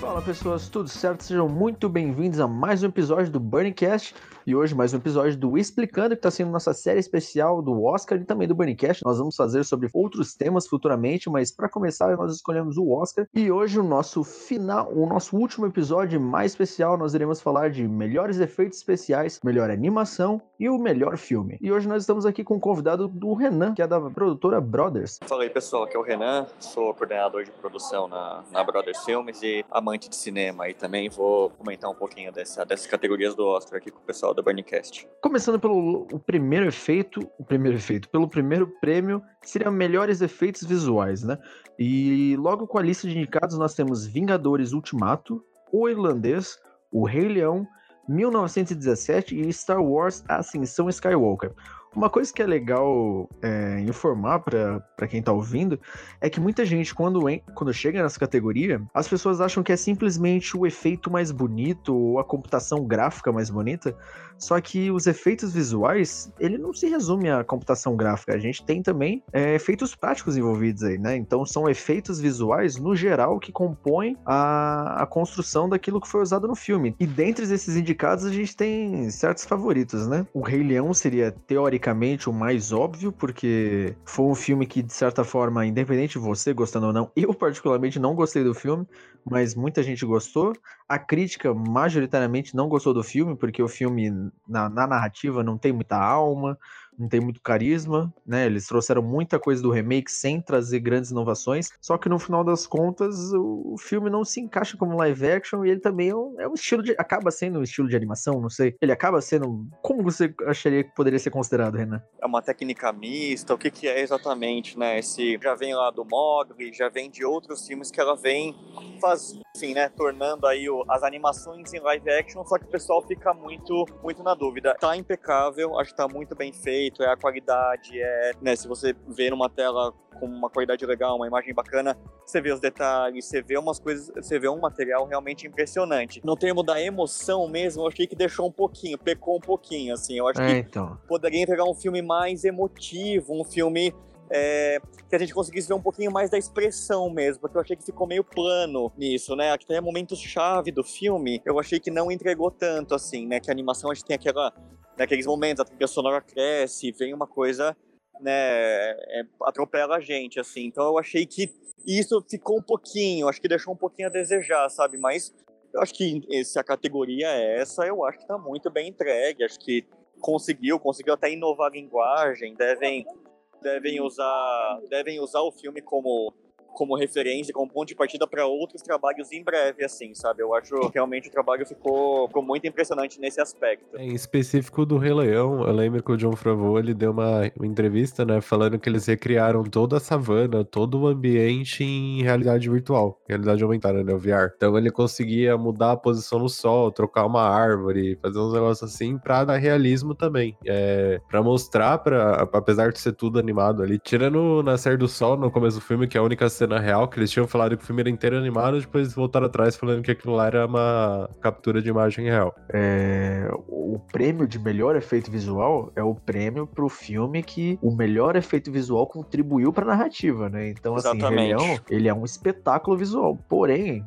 Fala pessoas, tudo certo? Sejam muito bem-vindos a mais um episódio do Burningcast e hoje mais um episódio do Explicando, que está sendo nossa série especial do Oscar e também do Burningcast. Nós vamos fazer sobre outros temas futuramente, mas para começar nós escolhemos o Oscar e hoje o nosso final, o nosso último episódio mais especial, nós iremos falar de melhores efeitos especiais, melhor animação e o melhor filme. E hoje nós estamos aqui com o convidado do Renan, que é da produtora Brothers. Fala aí pessoal, aqui é o Renan, sou coordenador de produção na, na Brothers Filmes e amante de cinema e também vou comentar um pouquinho dessa, dessas categorias do Oscar aqui com o pessoal da Burncast. Começando pelo o primeiro efeito, o primeiro efeito, pelo primeiro prêmio, seria melhores efeitos visuais, né? E logo com a lista de indicados nós temos Vingadores Ultimato, O Irlandês, O Rei Leão, 1917 e Star Wars Ascensão Skywalker. Uma coisa que é legal é, informar para quem tá ouvindo é que muita gente, quando, quando chega nessa categoria, as pessoas acham que é simplesmente o efeito mais bonito ou a computação gráfica mais bonita. Só que os efeitos visuais, ele não se resume à computação gráfica. A gente tem também é, efeitos práticos envolvidos aí, né? Então são efeitos visuais, no geral, que compõem a, a construção daquilo que foi usado no filme. E dentre esses indicados, a gente tem certos favoritos, né? O Rei Leão seria, teoricamente, teoricamente o mais óbvio, porque foi um filme que, de certa forma, independente de você gostando ou não, eu particularmente não gostei do filme, mas muita gente gostou. A crítica majoritariamente não gostou do filme, porque o filme, na, na narrativa, não tem muita alma, não tem muito carisma, né? Eles trouxeram muita coisa do remake sem trazer grandes inovações. Só que no final das contas, o filme não se encaixa como live action e ele também é um, é um estilo de. acaba sendo um estilo de animação, não sei. Ele acaba sendo. Como você acharia que poderia ser considerado, Renan? É uma técnica mista, o que, que é exatamente, né? Esse já vem lá do Mogli, já vem de outros filmes que ela vem faz, enfim, né? Tornando aí o, as animações em live action, só que o pessoal fica muito, muito na dúvida. Tá impecável, acho que tá muito bem feito é a qualidade, é, né, se você vê numa tela com uma qualidade legal, uma imagem bacana, você vê os detalhes, você vê umas coisas, você vê um material realmente impressionante. No termo da emoção mesmo, eu achei que deixou um pouquinho, pecou um pouquinho, assim, eu acho é, que então. poderia entregar um filme mais emotivo, um filme é, que a gente conseguisse ver um pouquinho mais da expressão mesmo, porque eu achei que ficou meio plano nisso, né? Até momentos-chave do filme, eu achei que não entregou tanto, assim, né? Que a animação a gente tem aquela naqueles momentos, a trilha sonora cresce, vem uma coisa, né, é, atropela a gente, assim. Então eu achei que isso ficou um pouquinho, acho que deixou um pouquinho a desejar, sabe? Mas eu acho que se a categoria é essa, eu acho que tá muito bem entregue, acho que conseguiu, conseguiu até inovar a linguagem, devem devem usar devem usar o filme como como referência, como ponto de partida para outros trabalhos em breve, assim, sabe? Eu acho que realmente o trabalho ficou, ficou muito impressionante nesse aspecto. Em específico do Rei Leão, eu lembro que o John Favreau, ele deu uma, entrevista, né, falando que eles recriaram toda a savana, todo o ambiente em realidade virtual, realidade aumentada, né, o VR. Então ele conseguia mudar a posição no sol, trocar uma árvore, fazer uns negócios assim pra dar realismo também. É, pra mostrar, pra, apesar de ser tudo animado ali, tirando Nascer do Sol no começo do filme, que é a única cena cena real, que eles tinham falado que o filme era inteiro animado, depois voltaram atrás falando que aquilo lá era uma captura de imagem real. É, o prêmio de melhor efeito visual é o prêmio pro filme que o melhor efeito visual contribuiu pra narrativa, né? Então, assim, Rei Leão, ele é um espetáculo visual. Porém,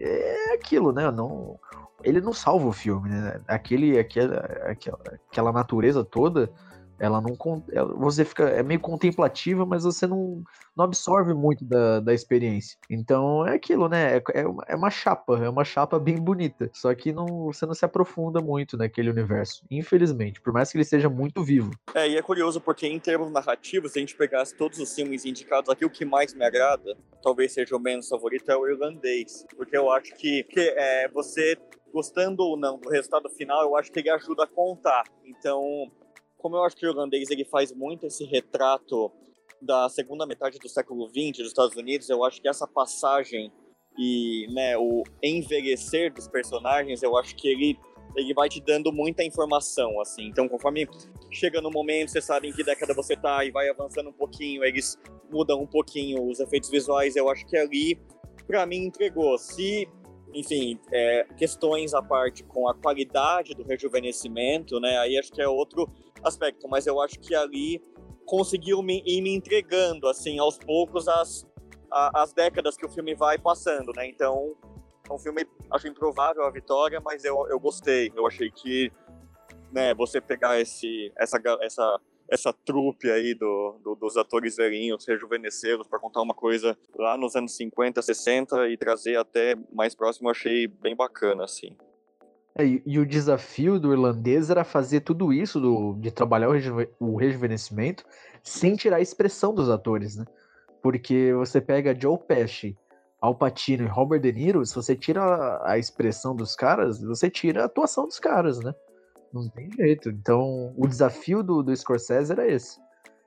é aquilo, né? Não, ele não salva o filme, né? Aquele, aquela, aquela, aquela natureza toda ela não você fica é meio contemplativa, mas você não, não absorve muito da, da experiência. Então é aquilo, né? É, é, uma, é uma chapa, é uma chapa bem bonita. Só que não, você não se aprofunda muito naquele universo, infelizmente, por mais que ele seja muito vivo. É, e é curioso porque em termos narrativos, se a gente pegasse todos os filmes indicados aqui, o que mais me agrada, talvez seja o menos favorito, é o irlandês. Porque eu acho que, que é, você gostando ou não do resultado final, eu acho que ele ajuda a contar. Então, como eu acho que o irlandês ele faz muito esse retrato da segunda metade do século XX dos Estados Unidos, eu acho que essa passagem e né, o envelhecer dos personagens, eu acho que ele ele vai te dando muita informação, assim. Então, conforme chega no momento, você sabe em que década você tá e vai avançando um pouquinho, eles mudam um pouquinho os efeitos visuais. Eu acho que ali, para mim, entregou. Se enfim, é, questões à parte com a qualidade do rejuvenescimento, né? Aí acho que é outro aspecto, mas eu acho que ali conseguiu me, ir me entregando, assim, aos poucos as, as décadas que o filme vai passando, né? Então, é um filme, acho improvável a vitória, mas eu, eu gostei. Eu achei que, né, você pegar esse, essa, essa essa trupe aí do, do, dos atores velhinhos, rejuvenescê-los para contar uma coisa lá nos anos 50, 60 e trazer até mais próximo, achei bem bacana, assim. É, e, e, o desafio do irlandês era fazer tudo isso, do, de trabalhar o, o rejuvenescimento, sem tirar a expressão dos atores, né? Porque você pega Joe Pesci, Al Pacino e Robert De Niro, se você tira a expressão dos caras, você tira a atuação dos caras, né? Não tem jeito. Então, o desafio do, do Scorsese era esse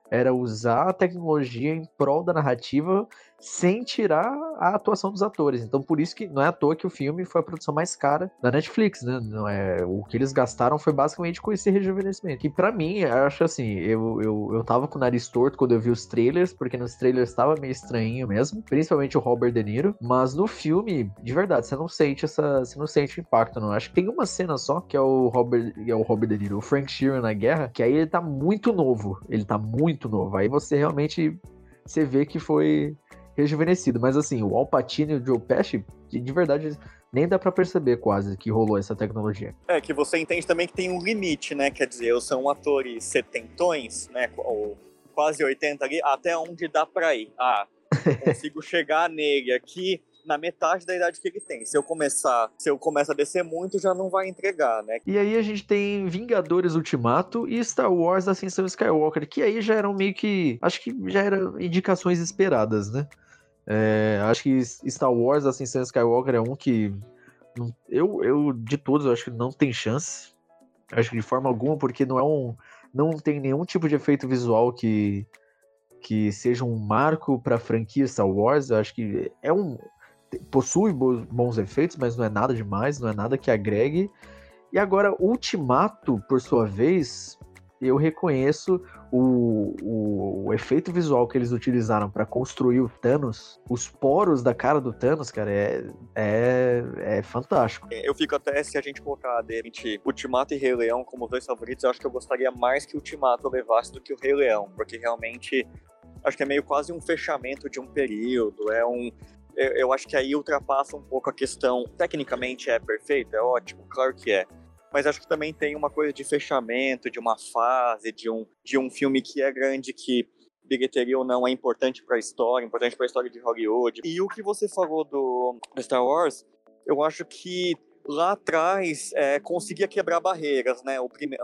era usar a tecnologia em prol da narrativa sem tirar a atuação dos atores. Então, por isso que não é à toa que o filme foi a produção mais cara da Netflix, né? Não é, o que eles gastaram foi basicamente com esse rejuvenescimento. E para mim, eu acho assim, eu, eu, eu tava com o nariz torto quando eu vi os trailers, porque nos trailers estava meio estranho mesmo, principalmente o Robert De Niro, mas no filme, de verdade, você não sente essa, você não sente o impacto, não. Acho que tem uma cena só que é o Robert, é o Robert De Niro, o Frank Sheeran na guerra, que aí ele tá muito novo, ele tá muito novo. Aí você realmente você vê que foi rejuvenescido. Mas assim, o Al Pacino e o Joe Pesci, de verdade, nem dá para perceber quase que rolou essa tecnologia. É, que você entende também que tem um limite, né? Quer dizer, são atores setentões, né? Ou quase 80 ali, até onde dá pra ir. Ah, consigo chegar nele aqui na metade da idade que ele tem. Se eu começar, se eu começar a descer muito, já não vai entregar, né? E aí a gente tem Vingadores Ultimato e Star Wars Ascensão Skywalker, que aí já eram meio que, acho que já eram indicações esperadas, né? É, acho que Star Wars Ascensão Skywalker é um que eu, eu de todos eu acho que não tem chance. Acho que de forma alguma, porque não é um não tem nenhum tipo de efeito visual que que seja um marco para a franquia Star Wars. Eu acho que é um possui bons efeitos, mas não é nada demais, não é nada que agregue. E agora, Ultimato, por sua vez, eu reconheço o, o, o efeito visual que eles utilizaram para construir o Thanos, os poros da cara do Thanos, cara, é, é, é fantástico. Eu fico até, se a gente colocar de repente Ultimato e Rei Leão como dois favoritos, eu acho que eu gostaria mais que o Ultimato levasse do que o Rei Leão, porque realmente acho que é meio quase um fechamento de um período, é um eu acho que aí ultrapassa um pouco a questão. Tecnicamente é perfeito, é ótimo, claro que é mas acho que também tem uma coisa de fechamento, de uma fase, de um, de um filme que é grande, que bilheteria ou não é importante para a história, importante para a história de Hollywood. E o que você falou do, do Star Wars, eu acho que lá atrás é, conseguia quebrar barreiras, né? O, prime...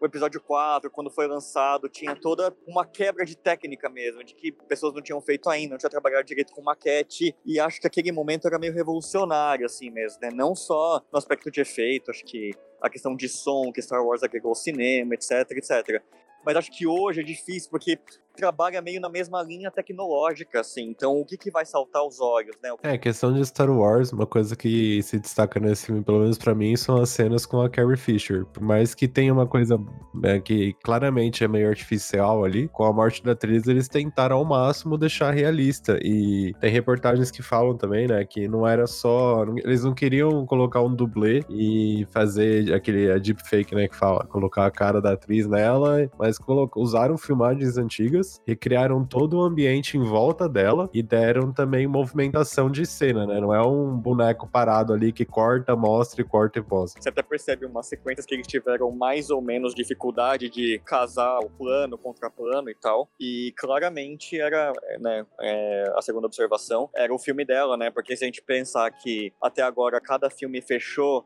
o, episódio 4, quando foi lançado, tinha toda uma quebra de técnica mesmo, de que pessoas não tinham feito ainda, não tinham trabalhado direito com maquete, e acho que aquele momento era meio revolucionário, assim mesmo, né? Não só no aspecto de efeito, acho que a questão de som que Star Wars agregou ao cinema, etc, etc mas acho que hoje é difícil porque trabalha meio na mesma linha tecnológica, assim. Então, o que, que vai saltar os olhos, né? É, questão de Star Wars, uma coisa que se destaca nesse filme, pelo menos para mim, são as cenas com a Carrie Fisher. Por mais que tenha uma coisa é, que claramente é meio artificial ali, com a morte da atriz, eles tentaram ao máximo deixar realista. E tem reportagens que falam também, né, que não era só. Eles não queriam colocar um dublê e fazer aquele a deepfake, né, que fala, colocar a cara da atriz nela, mas usaram filmagens antigas, recriaram todo o ambiente em volta dela e deram também movimentação de cena, né? Não é um boneco parado ali que corta, mostra e corta e posa. Você até percebe umas sequências que eles tiveram mais ou menos dificuldade de casar o plano contra plano e tal. E claramente era, né, é, a segunda observação, era o filme dela, né? Porque se a gente pensar que até agora cada filme fechou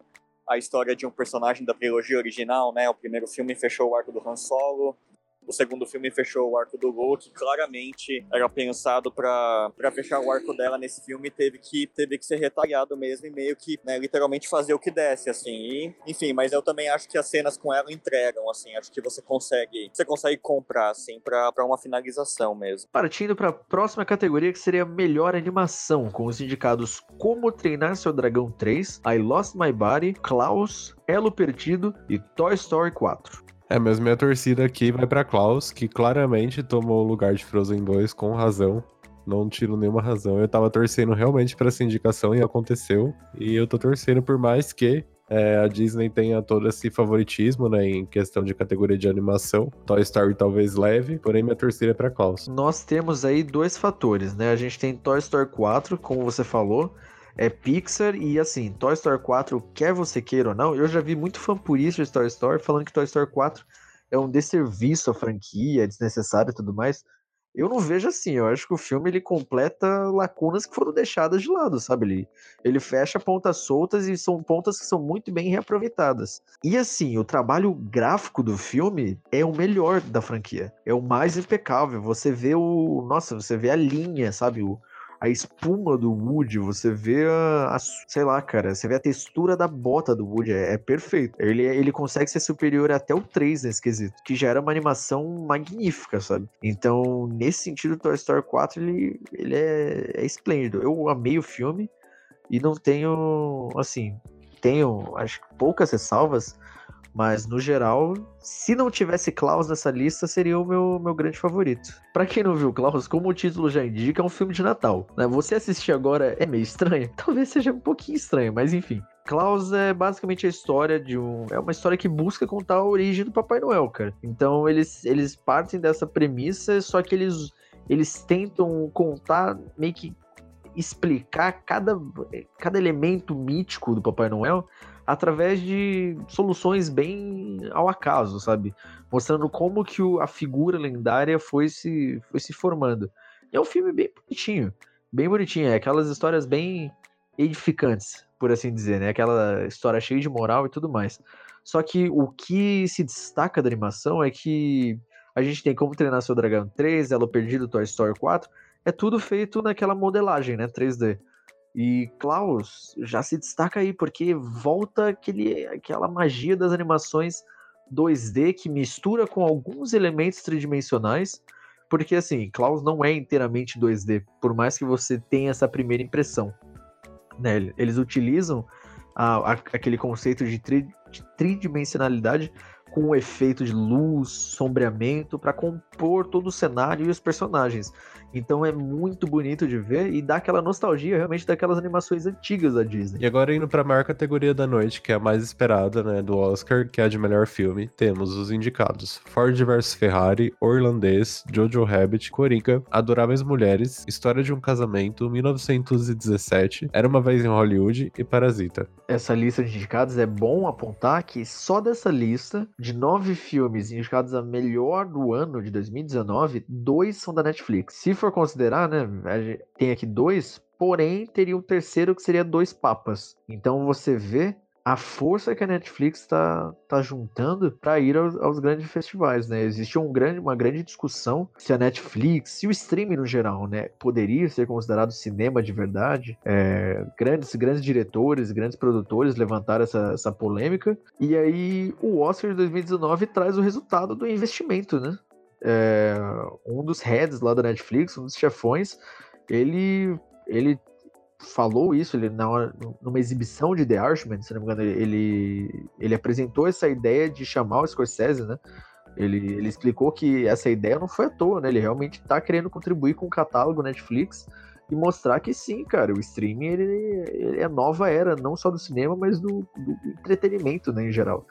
a história de um personagem da trilogia original, né? O primeiro filme fechou o arco do Han Solo, o segundo filme fechou o arco do Luke, claramente era pensado para fechar o arco dela nesse filme, teve que, teve que ser retalhado mesmo e meio que, né, literalmente fazer o que desse, assim. E, enfim, mas eu também acho que as cenas com ela entregam, assim, acho que você consegue, você consegue comprar, assim, para uma finalização mesmo. Partindo para a próxima categoria, que seria melhor animação, com os indicados Como Treinar Seu Dragão 3, I Lost My Body, Klaus, Elo Perdido e Toy Story 4. É, mas minha torcida aqui vai para Klaus, que claramente tomou o lugar de Frozen 2 com razão. Não tiro nenhuma razão. Eu tava torcendo realmente para essa indicação e aconteceu. E eu tô torcendo por mais que é, a Disney tenha todo esse favoritismo, né, em questão de categoria de animação. Toy Story talvez leve, porém minha torcida é pra Klaus. Nós temos aí dois fatores, né? A gente tem Toy Story 4, como você falou, é Pixar e assim, Toy Story 4, quer você queira ou não, eu já vi muito fã purista de Toy Story falando que Toy Story 4 é um desserviço à franquia, é desnecessário e tudo mais. Eu não vejo assim, eu acho que o filme ele completa lacunas que foram deixadas de lado, sabe? Ele, ele fecha pontas soltas e são pontas que são muito bem reaproveitadas. E assim, o trabalho gráfico do filme é o melhor da franquia, é o mais impecável. Você vê o. Nossa, você vê a linha, sabe? O, a espuma do Woody, você vê a, a, sei lá, cara, você vê a textura da bota do Woody, é, é, perfeito. Ele, ele consegue ser superior até o 3 nesse quesito, que já era uma animação magnífica, sabe? Então, nesse sentido, Toy Story 4, ele, ele é, é esplêndido. Eu amei o filme e não tenho, assim, tenho, acho que poucas ressalvas, mas, no geral, se não tivesse Klaus nessa lista, seria o meu, meu grande favorito. Para quem não viu Klaus, como o título já indica, é um filme de Natal. Né? Você assistir agora é meio estranho? Talvez seja um pouquinho estranho, mas enfim. Klaus é basicamente a história de um. É uma história que busca contar a origem do Papai Noel, cara. Então eles, eles partem dessa premissa, só que eles, eles tentam contar, meio que explicar cada, cada elemento mítico do Papai Noel através de soluções bem ao acaso, sabe? Mostrando como que o, a figura lendária foi se, foi se formando. E é um filme bem bonitinho, bem bonitinho, é aquelas histórias bem edificantes, por assim dizer, né? Aquela história cheia de moral e tudo mais. Só que o que se destaca da animação é que a gente tem Como Treinar Seu Dragão 3, Elo Perdido, Toy Story 4, é tudo feito naquela modelagem, né? 3D. E Klaus já se destaca aí, porque volta aquele, aquela magia das animações 2D que mistura com alguns elementos tridimensionais, porque assim, Klaus não é inteiramente 2D, por mais que você tenha essa primeira impressão. Né? Eles utilizam a, a, aquele conceito de, tri, de tridimensionalidade com o efeito de luz, sombreamento, para compor todo o cenário e os personagens. Então é muito bonito de ver e dá aquela nostalgia realmente daquelas animações antigas da Disney. E agora indo para a maior categoria da noite, que é a mais esperada, né, do Oscar, que é a de melhor filme, temos os indicados: Ford vs Ferrari, Orlandês, Jojo Rabbit, Coringa, Adoráveis Mulheres, História de um Casamento, 1917, Era uma vez em Hollywood e Parasita. Essa lista de indicados é bom apontar que só dessa lista de nove filmes indicados a melhor do ano de 2019, dois são da Netflix. Se for considerar, né, tem aqui dois, porém teria um terceiro que seria Dois Papas. Então você vê a força que a Netflix está tá juntando para ir aos, aos, grandes festivais, né? Existe um grande, uma grande discussão se a Netflix, se o streaming no geral, né, poderia ser considerado cinema de verdade. É, grandes, grandes diretores, grandes produtores levantaram essa, essa polêmica. E aí o Oscar de 2019 traz o resultado do investimento, né? É, um dos heads lá da Netflix, um dos chefões, ele ele falou isso, ele na numa exibição de The Irishman, se não me engano, ele, ele apresentou essa ideia de chamar o Scorsese, né? Ele, ele explicou que essa ideia não foi à toa, né? Ele realmente está querendo contribuir com o catálogo Netflix e mostrar que sim, cara, o streaming ele, ele é nova era, não só do cinema, mas do, do entretenimento, né, em geral.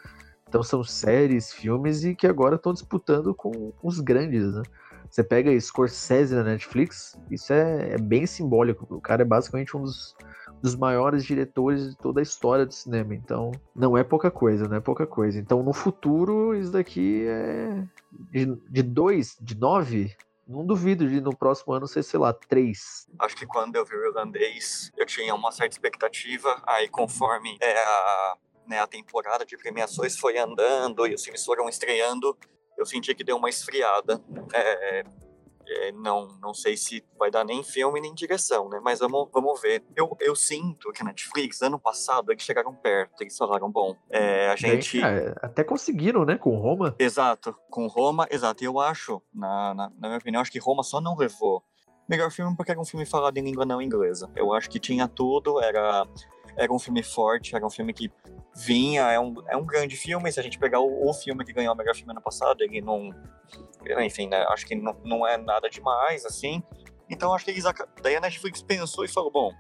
Então são séries, filmes e que agora estão disputando com os grandes, né? Você pega Scorsese na Netflix, isso é, é, bem simbólico. O cara é basicamente um dos, dos maiores diretores de toda a história do cinema. Então, não é pouca coisa, não é pouca coisa. Então, no futuro, isso daqui é. De, de dois, de nove, não duvido de no próximo ano ser, sei lá, três. Acho que quando eu vi o irlandês, eu tinha uma certa expectativa. Aí, conforme é, a, né, a temporada de premiações foi andando e os filmes foram estreando, eu senti que deu uma esfriada. É, é, não, não sei se vai dar nem filme nem direção, né? Mas vamos, vamos ver. Eu, eu sinto que a Netflix, ano passado, eles chegaram perto, eles falaram, bom, é, a gente. É, até conseguiram, né? Com Roma. Exato, com Roma, exato. E eu acho, na, na, na minha opinião, acho que Roma só não levou. Melhor filme porque era um filme falado em língua não inglesa. Eu acho que tinha tudo, era, era um filme forte, era um filme que vinha, é um, é um grande filme. Se a gente pegar o, o filme que ganhou o melhor filme ano passado, ele não. Enfim, né, acho que não, não é nada demais, assim. Então acho que eles, daí a Netflix pensou e falou, bom,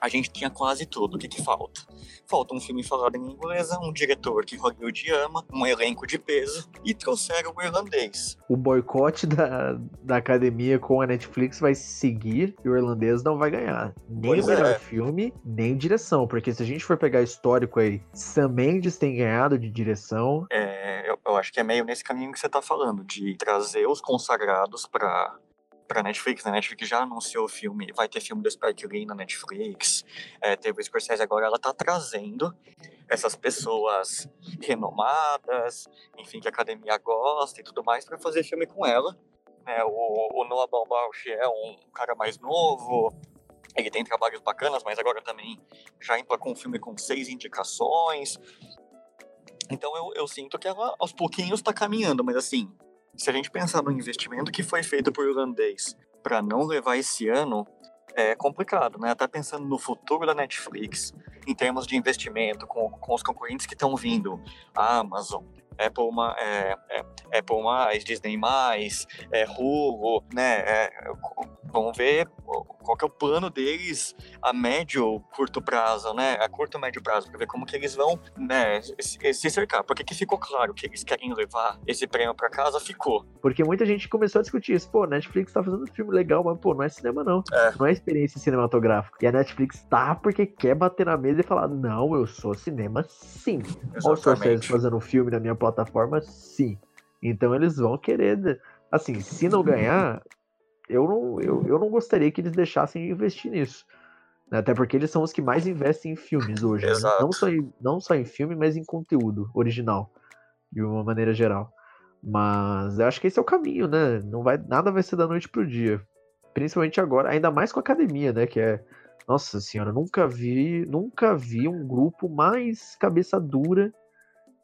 a gente tinha quase tudo. O que, que falta? Falta um filme falado em inglês, um diretor que Hollywood ama, um elenco de peso e trouxeram o irlandês. O boicote da, da academia com a Netflix vai seguir e o irlandês não vai ganhar. Nem pois o melhor é. filme, nem direção. Porque se a gente for pegar histórico aí, Sam Mendes tem ganhado de direção. É, eu, eu acho que é meio nesse caminho que você tá falando, de trazer os consagrados para para Netflix, né? Netflix já anunciou o filme, vai ter filme do Spike Lee na Netflix, é, teve o Scorsese agora, ela tá trazendo essas pessoas renomadas, enfim, que a academia gosta e tudo mais, para fazer filme com ela. É, o, o Noah Baumbach é um cara mais novo, ele tem trabalhos bacanas, mas agora também já com um filme com seis indicações. Então eu, eu sinto que ela aos pouquinhos está caminhando, mas assim, se a gente pensar no investimento que foi feito por irlandês para não levar esse ano, é complicado, né? Até pensando no futuro da Netflix, em termos de investimento, com, com os concorrentes que estão vindo, a Amazon, Apple, é, é, Apple mais, Disney mais, é, Hulu, né? É, vamos ver qual que é o plano deles a médio, curto prazo, né? A curto, médio prazo, para ver como que eles vão, né, se cercar. Porque que ficou claro que eles querem levar esse prêmio para casa, ficou. Porque muita gente começou a discutir isso. Pô, Netflix tá fazendo um filme legal, mas, pô, não é cinema, não. É. Não é experiência cinematográfica. E a Netflix tá porque quer bater na mesa e falar, não, eu sou cinema, sim. Olha o Scorsese fazendo um filme na minha plataforma, sim. Então eles vão querer... Assim, se não ganhar, eu não, eu, eu não gostaria que eles deixassem de investir nisso. Né? Até porque eles são os que mais investem em filmes hoje. Né? Não, só em, não só em filme, mas em conteúdo original, de uma maneira geral. Mas eu acho que esse é o caminho, né? Não vai, nada vai ser da noite pro dia. Principalmente agora, ainda mais com a academia, né? Que é. Nossa senhora, nunca vi, nunca vi um grupo mais cabeça dura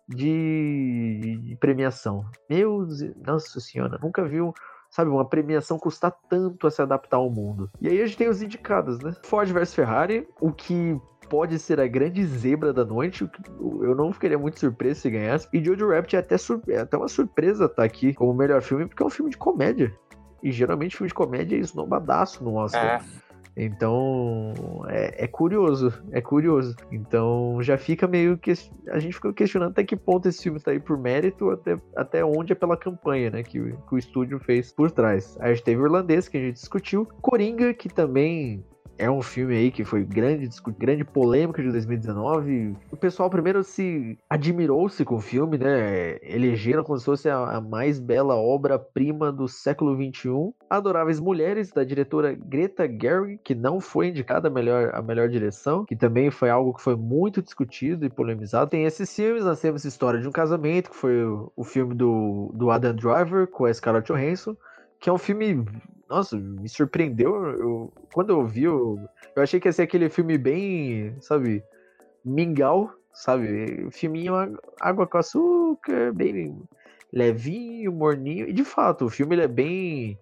de, de premiação. Meu, nossa senhora, nunca vi um, sabe, uma premiação custar tanto a se adaptar ao mundo. E aí a gente tem os indicados, né? Ford vs Ferrari, o que pode ser a grande zebra da noite. Eu não ficaria muito surpreso se ganhasse. E Jojo Rabbit é até, é até uma surpresa estar tá aqui como melhor filme, porque é um filme de comédia. E geralmente filme de comédia é esnobadaço no Oscar. É. Então, é, é, curioso, é curioso. Então, já fica meio que. A gente fica questionando até que ponto esse filme tá aí por mérito, até, até onde é pela campanha, né? Que, que o estúdio fez por trás. A gente teve o irlandês, que a gente discutiu. Coringa, que também é um filme aí que foi grande, grande polêmica de 2019. O pessoal primeiro se admirou-se com o filme, né? Elegeram como se fosse a, a mais bela obra-prima do século XXI. Adoráveis Mulheres, da diretora Greta Gerwig, que não foi indicada a melhor, a melhor direção, que também foi algo que foi muito discutido e polemizado. Tem esses filmes, nós temos História de um Casamento, que foi o, o filme do, do Adam Driver com a Scarlett Johansson, que é um filme nossa, me surpreendeu. Eu, quando eu vi, eu, eu achei que ia ser aquele filme bem, sabe, mingau, sabe? Filminho água com açúcar, bem levinho, morninho. E de fato, o filme é bem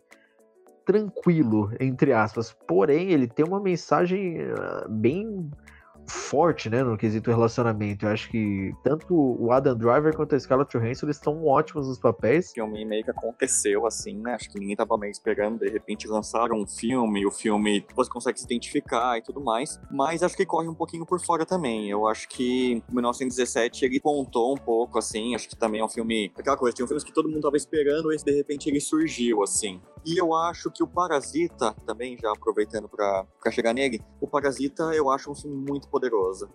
tranquilo, entre aspas. Porém, ele tem uma mensagem ah, bem forte, né, no quesito relacionamento. Eu acho que tanto o Adam Driver quanto a Scarlett Johansson, eles estão ótimos nos papéis. O filme meio que aconteceu assim, né? Acho que ninguém tava meio esperando, de repente lançaram um filme, o filme você consegue se identificar e tudo mais, mas acho que corre um pouquinho por fora também. Eu acho que 1917 ele pontou um pouco assim, acho que também é um filme, aquela coisa, tinha um filmes que todo mundo tava esperando, esse de repente ele surgiu assim. E eu acho que o Parasita, também já aproveitando para chegar nele, o Parasita eu acho um filme muito poderoso.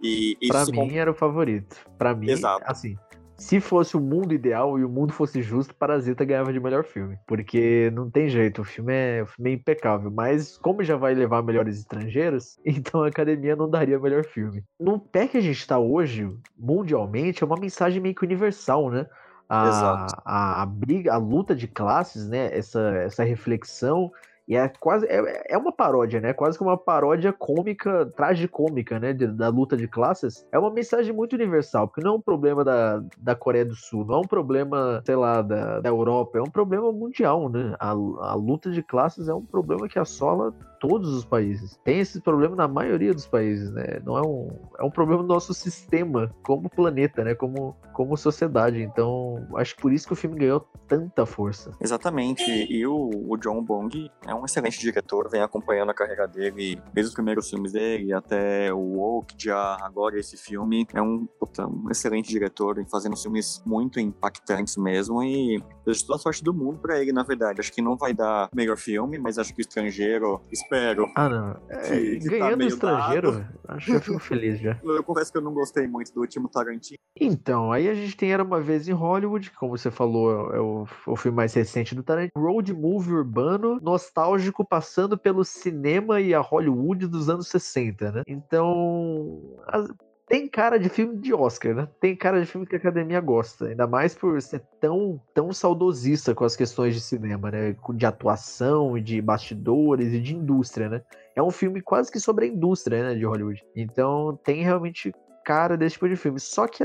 E, e pra mim era o favorito. Para mim, Exato. assim, se fosse o mundo ideal e o mundo fosse justo, Parasita ganhava de melhor filme. Porque não tem jeito, o filme é, o filme é impecável. Mas como já vai levar melhores estrangeiros, então a academia não daria melhor filme. No pé que a gente tá hoje, mundialmente, é uma mensagem meio que universal, né? A, a, a, briga, a luta de classes, né? Essa, essa reflexão e é quase. É, é uma paródia, né? Quase que uma paródia cômica, tragicômica, né? De, da luta de classes. É uma mensagem muito universal, porque não é um problema da, da Coreia do Sul, não é um problema, sei lá, da, da Europa, é um problema mundial, né? A, a luta de classes é um problema que assola todos os países. Tem esse problema na maioria dos países, né? Não é um, é um problema do nosso sistema como planeta, né? Como, como sociedade. Então, acho que por isso que o filme ganhou tanta força. Exatamente. E o, o John Bong é um excelente diretor, vem acompanhando a carreira dele, desde os primeiros filmes dele até o Woke, já agora esse filme. É um, puta, um excelente diretor, vem fazendo filmes muito impactantes mesmo e desejo toda a sorte do mundo pra ele, na verdade. Acho que não vai dar melhor filme, mas acho que o estrangeiro, espero. Ah, não. É, que ganhando tá o estrangeiro, dado. acho que eu fico feliz já. Eu confesso que eu não gostei muito do último Tarantino. Então, aí a gente tem Era Uma Vez em Hollywood, que, como você falou, é o, o filme mais recente do Tarantino. Road movie urbano, nostálgico, passando pelo cinema e a Hollywood dos anos 60, né? Então, as, tem cara de filme de Oscar, né? Tem cara de filme que a academia gosta, ainda mais por ser tão, tão saudosista com as questões de cinema, né? De atuação, de bastidores e de indústria, né? É um filme quase que sobre a indústria, né, de Hollywood. Então tem realmente cara desse tipo de filme. Só que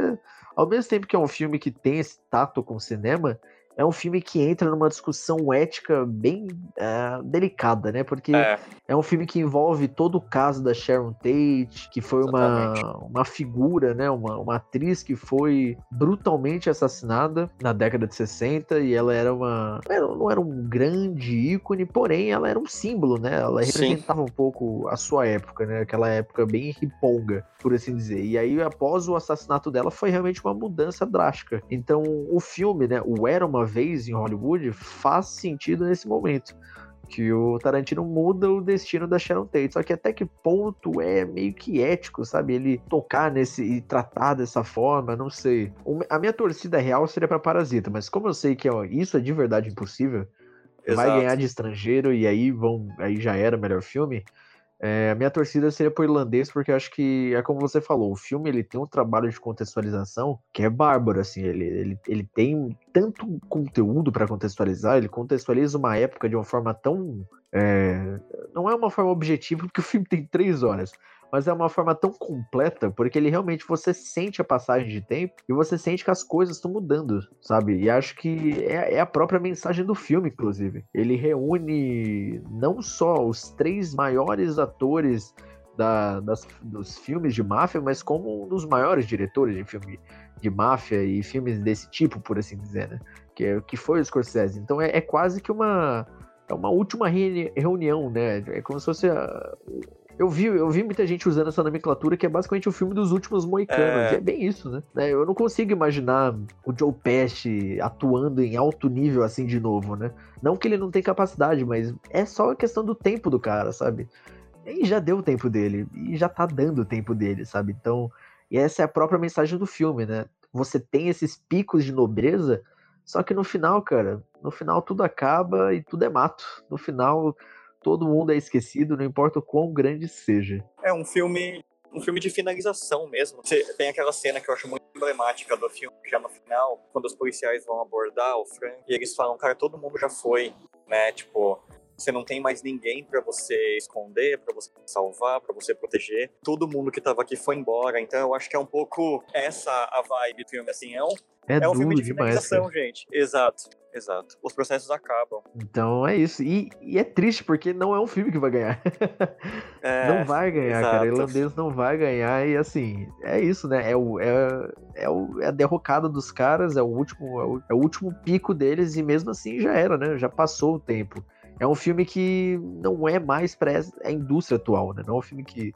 ao mesmo tempo que é um filme que tem esse tato com o cinema, é um filme que entra numa discussão ética bem uh, delicada, né? Porque é. é. um filme que envolve todo o caso da Sharon Tate, que foi uma, uma figura, né? Uma, uma atriz que foi brutalmente assassinada na década de 60 e ela era uma. não era um grande ícone, porém ela era um símbolo, né? Ela representava Sim. um pouco a sua época, né? Aquela época bem riponga, por assim dizer. E aí, após o assassinato dela, foi realmente uma mudança drástica. Então, o filme, né? O Era uma vez em Hollywood faz sentido nesse momento. Que o Tarantino muda o destino da Sharon Tate. Só que até que ponto é meio que ético, sabe? Ele tocar nesse e tratar dessa forma, não sei. A minha torcida real seria para Parasita, mas como eu sei que ó, isso é de verdade impossível, Exato. vai ganhar de estrangeiro e aí vão. Aí já era o melhor filme. É, a minha torcida seria pro irlandês, porque acho que é como você falou, o filme ele tem um trabalho de contextualização que é bárbaro, assim, ele, ele, ele tem tanto conteúdo para contextualizar, ele contextualiza uma época de uma forma tão. É, não é uma forma objetiva, porque o filme tem três horas, mas é uma forma tão completa, porque ele realmente você sente a passagem de tempo e você sente que as coisas estão mudando, sabe? E acho que é, é, a própria mensagem do filme, inclusive. Ele reúne não só os três maiores atores da, das, dos filmes de máfia, mas como um dos maiores diretores de filme de máfia e filmes desse tipo, por assim dizer, né? Que, é, que foi o Scorsese. Então é, é quase que uma é uma última reunião, né? É como se fosse a, eu vi, eu vi muita gente usando essa nomenclatura que é basicamente o filme dos últimos moicanos. É, é bem isso, né? É, eu não consigo imaginar o Joe Pesci atuando em alto nível assim de novo, né? Não que ele não tenha capacidade, mas é só a questão do tempo do cara, sabe? E já deu o tempo dele, e já tá dando o tempo dele, sabe? Então, e essa é a própria mensagem do filme, né? Você tem esses picos de nobreza, só que no final, cara, no final tudo acaba e tudo é mato. No final, todo mundo é esquecido, não importa o quão grande seja. É um filme um filme de finalização mesmo. Você tem aquela cena que eu acho muito emblemática do filme, já no final, quando os policiais vão abordar o Frank, e eles falam, cara, todo mundo já foi, né? Tipo, você não tem mais ninguém para você esconder, para você salvar, para você proteger. Todo mundo que tava aqui foi embora. Então eu acho que é um pouco essa a vibe do filme, assim, é um é, é um filme de finalização, gente. Exato. Exato. Os processos acabam. Então é isso. E, e, é triste porque não é um filme que vai ganhar. É, não vai ganhar, exato. cara. O irlandês não vai ganhar. E assim, é isso, né? É, o, é, é, o, é a derrocada dos caras, é o, último, é o, é o último pico deles, e mesmo assim já era, né? Já passou o tempo. É um filme que não é mais para a indústria atual, né? Não é um filme que,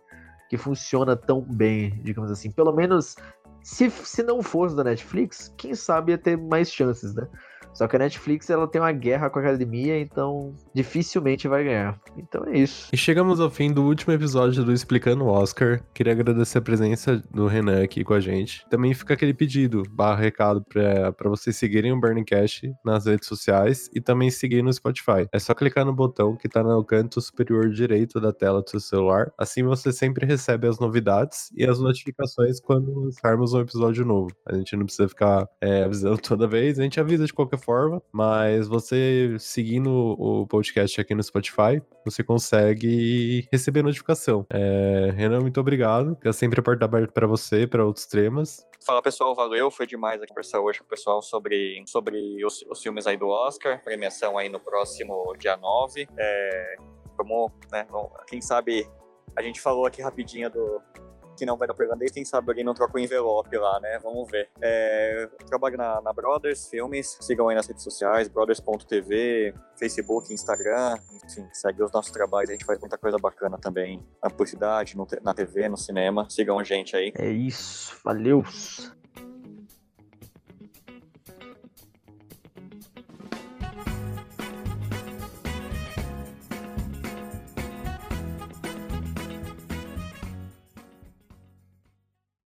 que funciona tão bem, digamos assim. Pelo menos se, se não fosse da Netflix, quem sabe ia ter mais chances, né? Só que a Netflix ela tem uma guerra com a academia, então dificilmente vai ganhar. Então é isso. E chegamos ao fim do último episódio do Explicando Oscar. Queria agradecer a presença do Renan aqui com a gente. Também fica aquele pedido, barra recado, para vocês seguirem o Burning Cash nas redes sociais e também seguir no Spotify. É só clicar no botão que tá no canto superior direito da tela do seu celular. Assim você sempre recebe as novidades e as notificações quando lançarmos um episódio novo. A gente não precisa ficar é, avisando toda vez, a gente avisa de qualquer forma, mas você seguindo o podcast aqui no Spotify, você consegue receber notificação. É, Renan, muito obrigado. É sempre a porta aberta para você, para outros temas. Fala pessoal, valeu. Foi demais aqui conversar hoje com o pessoal sobre, sobre os, os filmes aí do Oscar. Premiação aí no próximo dia 9. É, vamos, né, quem sabe a gente falou aqui rapidinho do, que não vai dar pro irlandês, quem sabe alguém não troca o envelope lá, né? Vamos ver. É, trabalho na, na Brothers Filmes, sigam aí nas redes sociais, brothers.tv, Facebook, Instagram, enfim, segue os nossos trabalhos, a gente faz muita coisa bacana também na publicidade, no, na TV, no cinema. Sigam a gente aí. É isso, valeu!